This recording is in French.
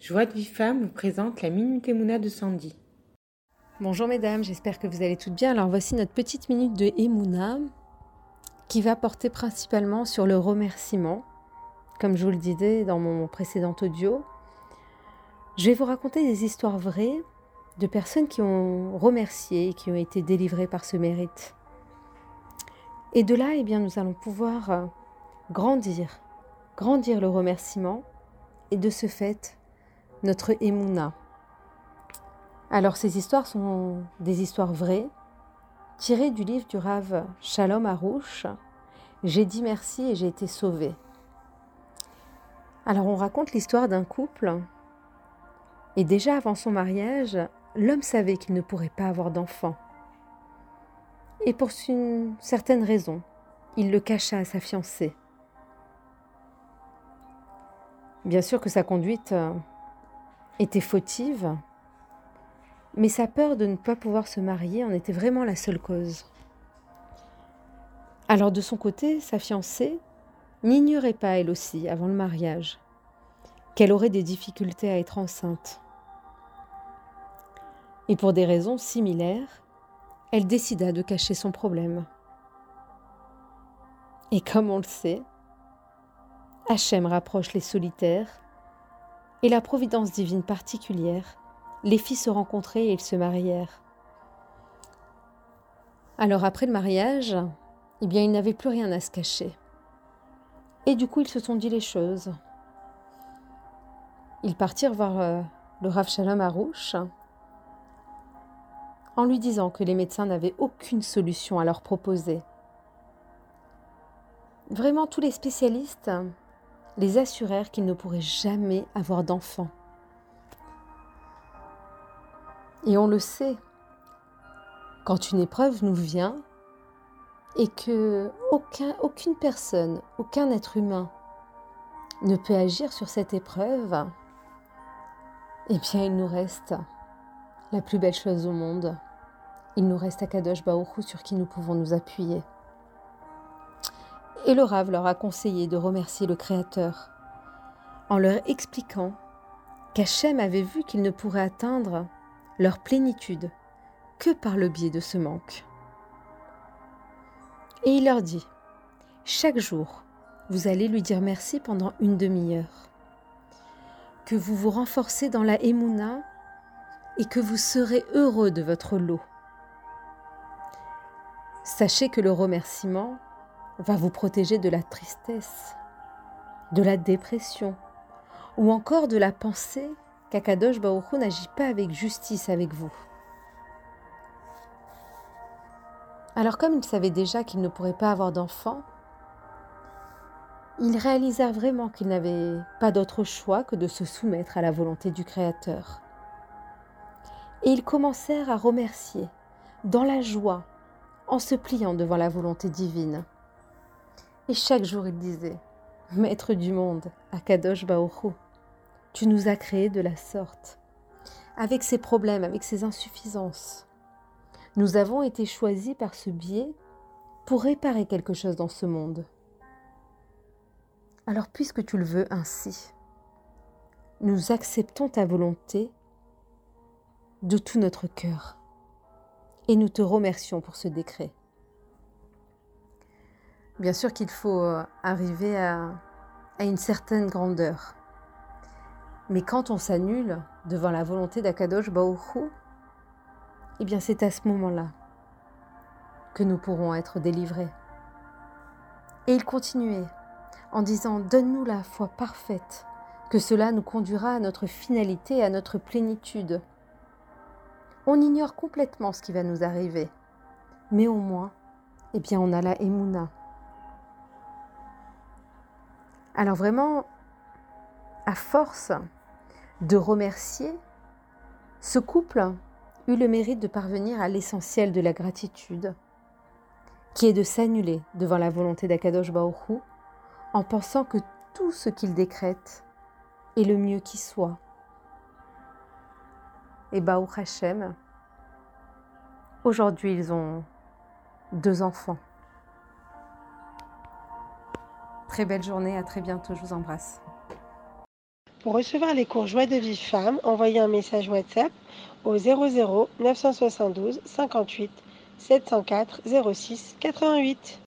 Joie de vie vous présente la Minute Emouna de Sandy. Bonjour mesdames, j'espère que vous allez toutes bien. Alors voici notre petite minute de Emouna qui va porter principalement sur le remerciement. Comme je vous le disais dans mon précédent audio, je vais vous raconter des histoires vraies de personnes qui ont remercié, qui ont été délivrées par ce mérite. Et de là, eh bien, nous allons pouvoir grandir, grandir le remerciement et de ce fait notre Emouna. Alors ces histoires sont des histoires vraies, tirées du livre du Rav Shalom Arouche. J'ai dit merci et j'ai été sauvée. Alors on raconte l'histoire d'un couple et déjà avant son mariage, l'homme savait qu'il ne pourrait pas avoir d'enfant. Et pour une certaine raison, il le cacha à sa fiancée. Bien sûr que sa conduite euh, était fautive, mais sa peur de ne pas pouvoir se marier en était vraiment la seule cause. Alors de son côté, sa fiancée n'ignorait pas elle aussi, avant le mariage, qu'elle aurait des difficultés à être enceinte. Et pour des raisons similaires, elle décida de cacher son problème. Et comme on le sait, Hachem rapproche les solitaires et la providence divine particulière les fit se rencontrer et ils se marièrent. Alors après le mariage, eh bien ils n'avaient plus rien à se cacher. Et du coup ils se sont dit les choses. Ils partirent voir euh, le Rav Shalom Arouche en lui disant que les médecins n'avaient aucune solution à leur proposer. Vraiment tous les spécialistes les assurèrent qu'ils ne pourraient jamais avoir d'enfants. Et on le sait, quand une épreuve nous vient et que aucun, aucune personne, aucun être humain ne peut agir sur cette épreuve, eh bien il nous reste la plus belle chose au monde. Il nous reste Akadosh Baoru sur qui nous pouvons nous appuyer. Et le Rav leur a conseillé de remercier le Créateur en leur expliquant qu'Hachem avait vu qu'ils ne pourraient atteindre leur plénitude que par le biais de ce manque. Et il leur dit, chaque jour, vous allez lui dire merci pendant une demi-heure, que vous vous renforcez dans la Emouna et que vous serez heureux de votre lot. Sachez que le remerciement va vous protéger de la tristesse, de la dépression, ou encore de la pensée qu'Akadosh Baruch n'agit pas avec justice avec vous. Alors comme il savait déjà qu'il ne pourrait pas avoir d'enfant, il réalisa vraiment qu'il n'avait pas d'autre choix que de se soumettre à la volonté du Créateur. Et ils commencèrent à remercier, dans la joie, en se pliant devant la volonté divine. Et chaque jour il disait Maître du monde, Akadosh Baoru, tu nous as créés de la sorte, avec ses problèmes, avec ses insuffisances. Nous avons été choisis par ce biais pour réparer quelque chose dans ce monde. Alors puisque tu le veux ainsi, nous acceptons ta volonté de tout notre cœur et nous te remercions pour ce décret. Bien sûr qu'il faut euh, arriver à, une certaine grandeur. Mais quand on s'annule devant la volonté d'Akadosh eh bien c'est à ce moment-là que nous pourrons être délivrés. Et il continuait en disant Donne-nous la foi parfaite, que cela nous conduira à notre finalité, à notre plénitude. On ignore complètement ce qui va nous arriver, mais au moins, eh bien, on a la Emouna, alors vraiment, à force de remercier, ce couple eut le mérite de parvenir à l'essentiel de la gratitude, qui est de s'annuler devant la volonté d'Akadosh Baoru en pensant que tout ce qu'il décrète est le mieux qui soit. Et Baou Hashem, aujourd'hui ils ont deux enfants. Très belle journée, à très bientôt, je vous embrasse. Pour recevoir les cours Joie de Vive Femme, envoyez un message WhatsApp au 00 972 58 704 06 88.